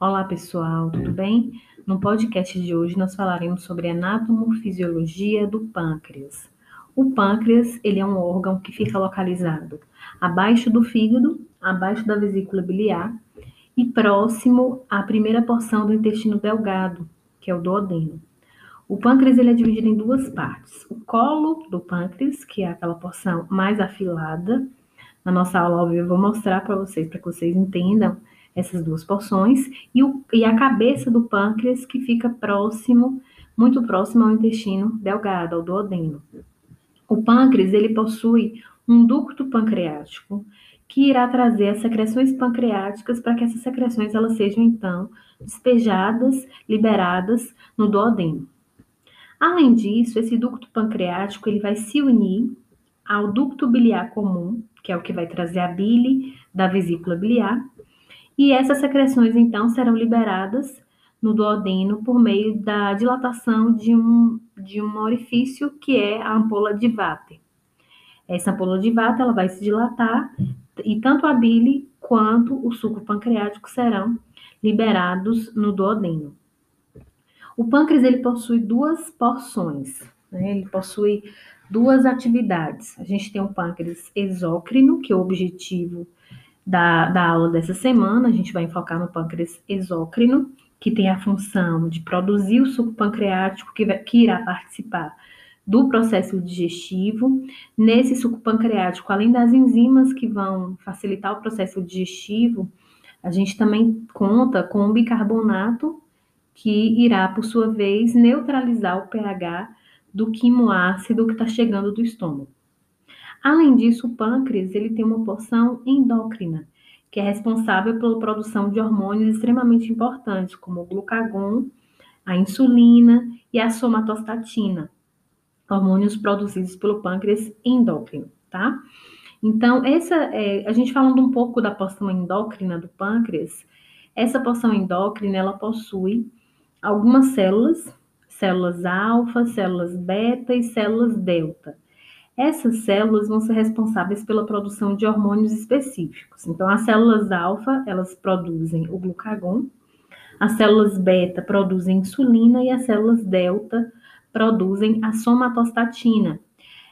Olá pessoal, tudo bem? No podcast de hoje nós falaremos sobre anatomofisiologia do pâncreas. O pâncreas, ele é um órgão que fica localizado abaixo do fígado, abaixo da vesícula biliar e próximo à primeira porção do intestino delgado, que é o duodeno. O pâncreas ele é dividido em duas partes. O colo do pâncreas, que é aquela porção mais afilada. Na nossa aula ao vivo eu vou mostrar para vocês, para que vocês entendam essas duas porções, e, o, e a cabeça do pâncreas, que fica próximo, muito próximo ao intestino delgado, ao duodeno. O pâncreas, ele possui um ducto pancreático, que irá trazer as secreções pancreáticas para que essas secreções elas sejam então despejadas, liberadas no duodeno. Além disso, esse ducto pancreático ele vai se unir ao ducto biliar comum, que é o que vai trazer a bile da vesícula biliar, e essas secreções, então, serão liberadas no duodeno por meio da dilatação de um, de um orifício que é a ampola de Vater. Essa ampola de Vater ela vai se dilatar e tanto a bile quanto o suco pancreático serão liberados no duodeno. O pâncreas ele possui duas porções, né? ele possui duas atividades. A gente tem o pâncreas exócrino, que é o objetivo da, da aula dessa semana, a gente vai enfocar no pâncreas exócrino, que tem a função de produzir o suco pancreático que, vai, que irá participar do processo digestivo. Nesse suco pancreático, além das enzimas que vão facilitar o processo digestivo, a gente também conta com um bicarbonato que irá, por sua vez, neutralizar o pH do quimoácido que está chegando do estômago. Além disso, o pâncreas ele tem uma porção endócrina, que é responsável pela produção de hormônios extremamente importantes, como o glucagon, a insulina e a somatostatina, hormônios produzidos pelo pâncreas endócrino, tá? Então, essa, é, a gente falando um pouco da porção endócrina do pâncreas, essa porção endócrina, ela possui algumas células, células alfa, células beta e células delta. Essas células vão ser responsáveis pela produção de hormônios específicos. Então, as células alfa, elas produzem o glucagon, as células beta produzem insulina e as células delta produzem a somatostatina.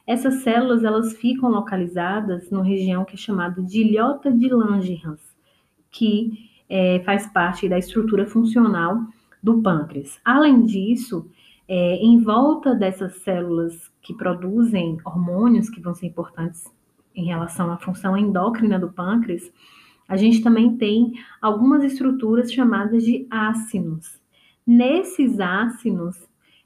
Essas células, elas ficam localizadas numa região que é chamada de ilhota de Langerhans, que é, faz parte da estrutura funcional do pâncreas. Além disso, é, em volta dessas células que produzem hormônios que vão ser importantes em relação à função endócrina do pâncreas, a gente também tem algumas estruturas chamadas de ácinos. Nesses ácinos,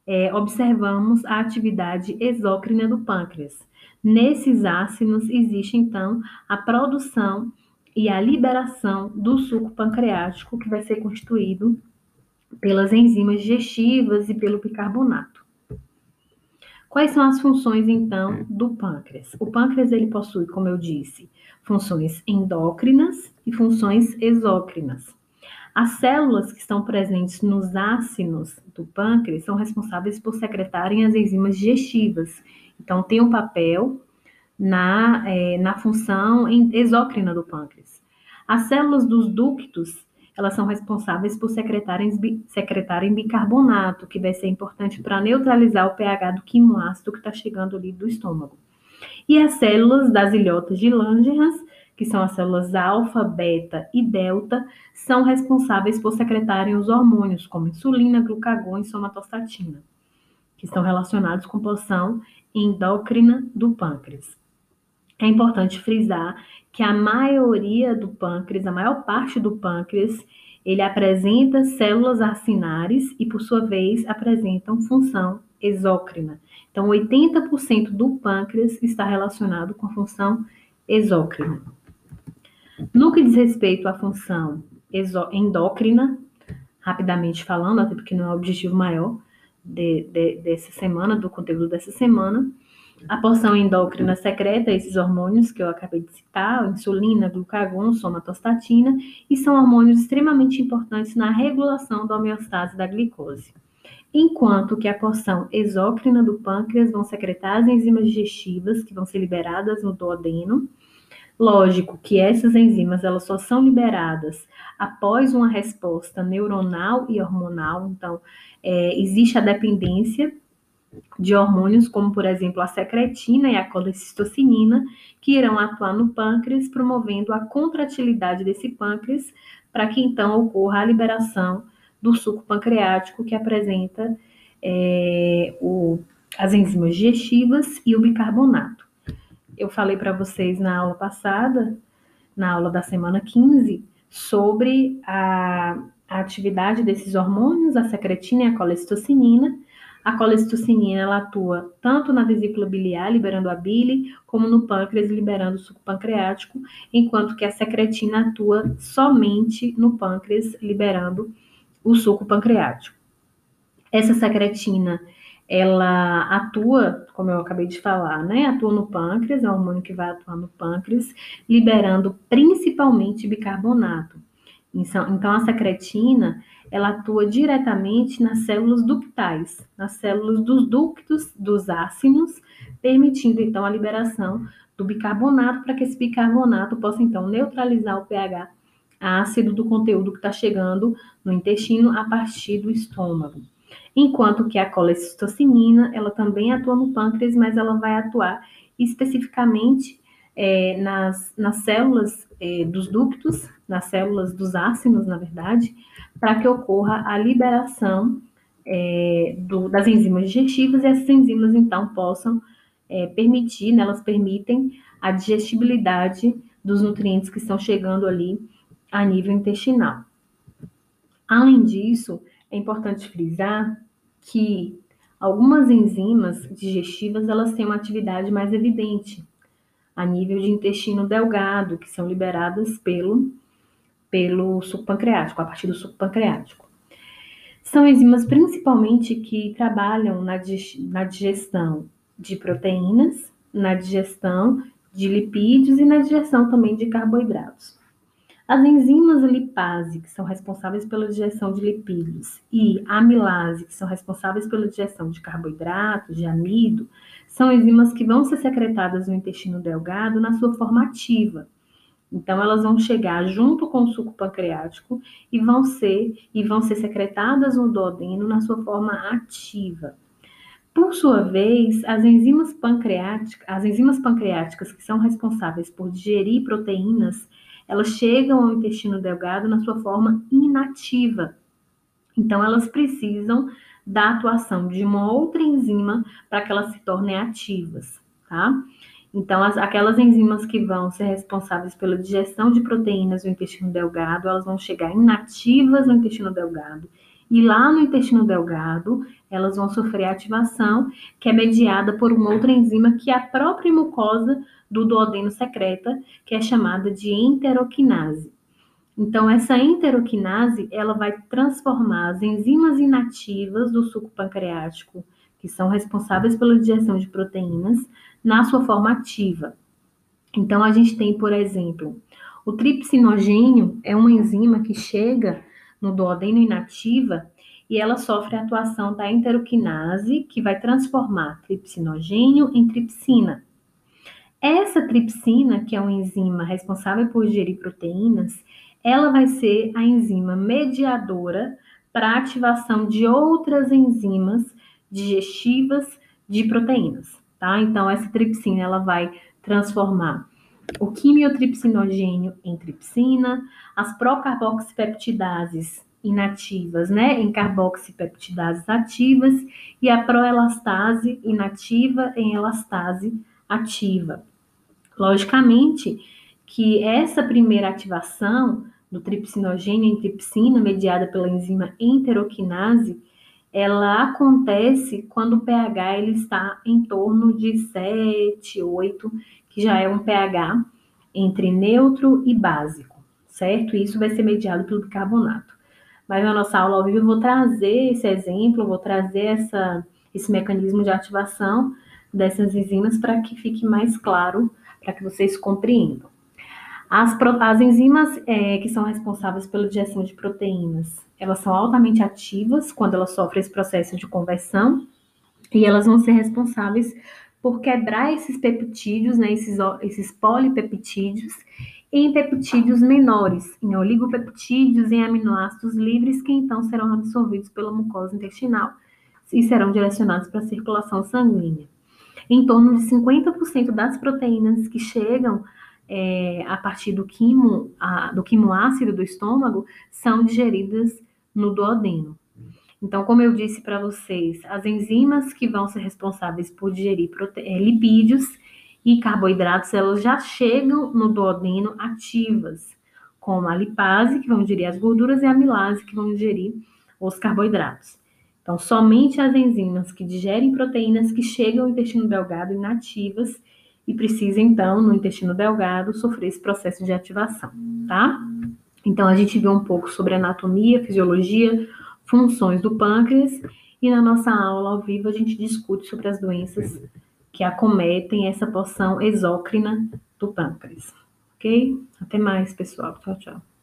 é, observamos a atividade exócrina do pâncreas. Nesses ácinos existe então a produção e a liberação do suco pancreático, que vai ser constituído pelas enzimas digestivas e pelo bicarbonato. Quais são as funções então do pâncreas? O pâncreas ele possui, como eu disse, funções endócrinas e funções exócrinas. As células que estão presentes nos ácinos do pâncreas são responsáveis por secretarem as enzimas digestivas. Então, tem um papel na, é, na função exócrina do pâncreas. As células dos ductos elas são responsáveis por secretarem, bicarbonato, que vai ser importante para neutralizar o pH do quimoácido que está chegando ali do estômago. E as células das ilhotas de Langerhans, que são as células alfa, beta e delta, são responsáveis por secretarem os hormônios como insulina, glucagon e somatostatina, que estão relacionados com a endócrina do pâncreas. É importante frisar que a maioria do pâncreas, a maior parte do pâncreas, ele apresenta células acinares e, por sua vez, apresentam função exócrina. Então, 80% do pâncreas está relacionado com a função exócrina. No que diz respeito à função endócrina, rapidamente falando, até porque não é o objetivo maior de, de, dessa semana, do conteúdo dessa semana, a porção endócrina secreta esses hormônios que eu acabei de citar, insulina, glucagon, somatostatina, e são hormônios extremamente importantes na regulação da homeostase da glicose. Enquanto que a porção exócrina do pâncreas vão secretar as enzimas digestivas que vão ser liberadas no duodeno, Lógico que essas enzimas elas só são liberadas após uma resposta neuronal e hormonal, então é, existe a dependência de hormônios, como por exemplo a secretina e a colecistocinina, que irão atuar no pâncreas, promovendo a contratilidade desse pâncreas, para que então ocorra a liberação do suco pancreático, que apresenta é, o, as enzimas digestivas e o bicarbonato. Eu falei para vocês na aula passada, na aula da semana 15, sobre a, a atividade desses hormônios, a secretina e a colecistocinina, a colecistocinina ela atua tanto na vesícula biliar, liberando a bile, como no pâncreas, liberando o suco pancreático, enquanto que a secretina atua somente no pâncreas, liberando o suco pancreático. Essa secretina, ela atua, como eu acabei de falar, né? Atua no pâncreas, é um hormônio que vai atuar no pâncreas, liberando principalmente bicarbonato. Então, então a secretina, ela atua diretamente nas células ductais, nas células dos ductos dos ácidos, permitindo então a liberação do bicarbonato para que esse bicarbonato possa então neutralizar o pH ácido do conteúdo que está chegando no intestino a partir do estômago. Enquanto que a colecistocinina, ela também atua no pâncreas, mas ela vai atuar especificamente é, nas, nas células é, dos ductos, nas células dos ácidos, na verdade, para que ocorra a liberação é, do, das enzimas digestivas e essas enzimas, então, possam é, permitir, né, elas permitem a digestibilidade dos nutrientes que estão chegando ali a nível intestinal. Além disso, é importante frisar que algumas enzimas digestivas elas têm uma atividade mais evidente a nível de intestino delgado, que são liberadas pelo pelo suco pancreático, a partir do suco pancreático. São enzimas principalmente que trabalham na, digestão de proteínas, na digestão de lipídios e na digestão também de carboidratos. As enzimas lipase, que são responsáveis pela digestão de lipídios, e amilase, que são responsáveis pela digestão de carboidratos, de amido, são enzimas que vão ser secretadas no intestino delgado na sua forma ativa, então elas vão chegar junto com o suco pancreático e vão ser e vão ser secretadas no duodeno na sua forma ativa. Por sua vez, as enzimas pancreáticas, as enzimas pancreáticas que são responsáveis por digerir proteínas, elas chegam ao intestino delgado na sua forma inativa. Então elas precisam da atuação de uma outra enzima para que elas se tornem ativas, tá? Então, as, aquelas enzimas que vão ser responsáveis pela digestão de proteínas no intestino delgado, elas vão chegar inativas no intestino delgado. E lá no intestino delgado, elas vão sofrer ativação, que é mediada por uma outra enzima que a própria mucosa do duodeno secreta, que é chamada de enteroquinase. Então, essa enteroquinase, ela vai transformar as enzimas inativas do suco pancreático, que são responsáveis pela digestão de proteínas, na sua forma ativa. Então, a gente tem, por exemplo, o tripsinogênio é uma enzima que chega no duodeno inativa e ela sofre a atuação da enteroquinase, que vai transformar tripsinogênio em tripsina. Essa tripsina, que é uma enzima responsável por digerir proteínas, ela vai ser a enzima mediadora para a ativação de outras enzimas digestivas de proteínas tá? Então, essa tripsina, ela vai transformar o quimiotripsinogênio em tripsina, as procarboxipeptidases inativas, né, em carboxipeptidases ativas e a proelastase inativa em elastase ativa. Logicamente que essa primeira ativação do tripsinogênio em tripsina, mediada pela enzima enteroquinase, ela acontece quando o pH ele está em torno de 7, 8, que já é um pH entre neutro e básico, certo? Isso vai ser mediado pelo bicarbonato. Mas na nossa aula ao vivo eu vou trazer esse exemplo, vou trazer essa, esse mecanismo de ativação dessas enzimas para que fique mais claro, para que vocês compreendam. As, as enzimas é, que são responsáveis pela digestão de proteínas, elas são altamente ativas quando elas sofrem esse processo de conversão e elas vão ser responsáveis por quebrar esses peptídeos, né, esses, esses polipeptídeos, em peptídeos menores, em oligopeptídeos, em aminoácidos livres, que então serão absorvidos pela mucosa intestinal e serão direcionados para a circulação sanguínea. Em torno de 50% das proteínas que chegam é, a partir do quimo, a, do quimoácido do estômago são digeridas no duodeno. Então, como eu disse para vocês, as enzimas que vão ser responsáveis por digerir é, lipídios e carboidratos, elas já chegam no duodeno ativas, como a lipase, que vão digerir as gorduras, e a amilase, que vão digerir os carboidratos. Então, somente as enzimas que digerem proteínas que chegam ao intestino delgado inativas e precisam, então, no intestino delgado, sofrer esse processo de ativação, tá? Então, a gente viu um pouco sobre anatomia, fisiologia, funções do pâncreas e na nossa aula ao vivo a gente discute sobre as doenças que acometem essa porção exócrina do pâncreas. Ok? Até mais, pessoal. Tchau, tchau.